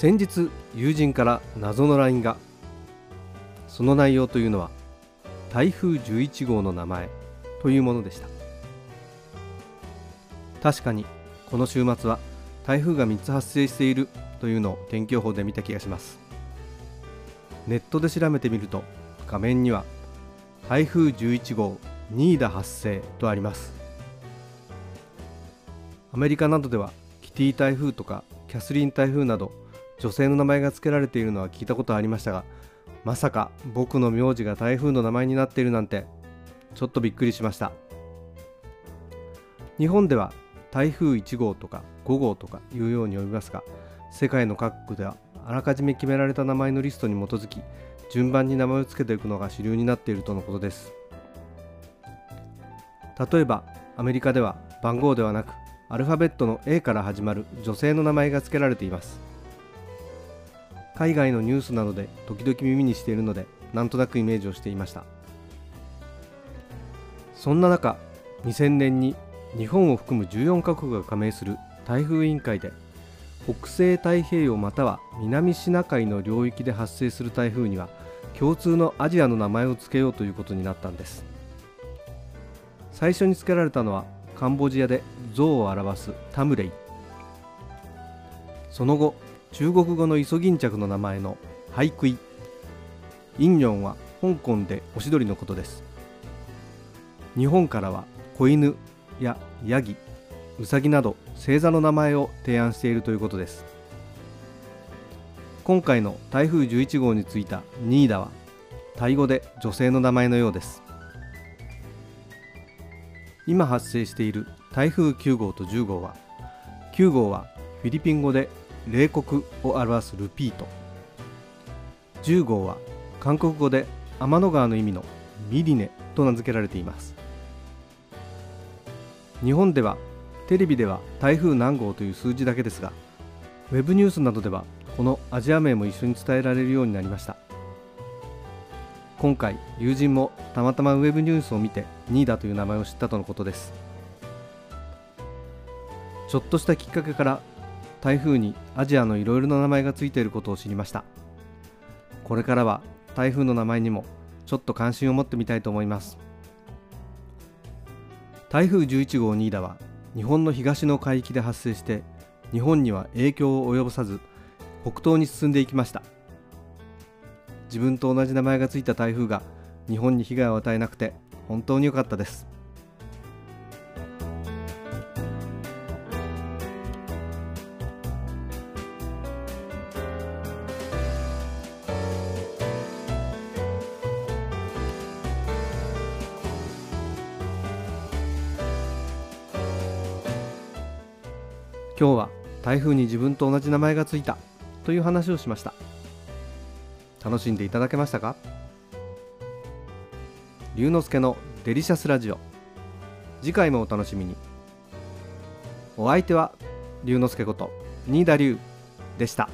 先日友人から謎の LINE が。その内容というのは台風11号の名前というものでした。確かにこの週末は台風が3つ発生しているというのを天気予報で見た気がします。ネットで調べてみると画面には台風11号ニーダ発生とあります。アメリカなどではキティ台風とかキャスリン台風など女性の名前が付けられているのは聞いたことありましたがまさか僕の名字が台風の名前になっているなんてちょっとびっくりしました。日本では台風1号とか5号とかいうように呼びますが世界の各国ではあらかじめ決められた名前のリストに基づき順番に名前を付けていくのが主流になっているとのことです。例えばアメリカでは番号ではなくアルファベットの A から始まる女性の名前が付けられています。海外のニュースなどで時々耳にしているのでなんとなくイメージをしていました。そんな中2000年に日本を含む14カ国が加盟する台風委員会で北西太平洋または南シナ海の領域で発生する台風には共通のアジアの名前を付けようということになったんです。最初に付けられたのはカンボジアで象を表すタムレイ。その後中国語のイソギンチャクの名前のハイクイインニョンは香港でオシドリのことです。日本からは子犬やヤギウサギなど星座の名前を提案しているということです。今回の台風11号についたニーダはタイ語で女性の名前のようです。今発生している台風9号と10号は9号はフィリピン語で冷酷を表すルピート。10号は韓国語で天の川の意味のミリネと名付けられています。日本ではテレビでは台風何号という数字だけですがウェブニュースなどではこのアジア名も一緒に伝えられるようになりました。今回友人もたまたまウェブニュースを見てニーダという名前を知ったとのことです。ちょっとしたきっかけから台風にアジアのいろいろな名前がついていることを知りました。これからは台風の名前にもちょっと関心を持ってみたいと思います。台風11号ニーダは日本の東の海域で発生して日本には影響を及ぼさず北東に進んでいきました。自分と同じ名前がついた台風が日本に被害を与えなくて本当に良かったです。今日は台風に自分と同じ名前がついたという話をしました。楽しんでいただけましたか？龍之介のデリシャスラジオ。次回もお楽しみに。お相手は龍之介こと新田龍でした。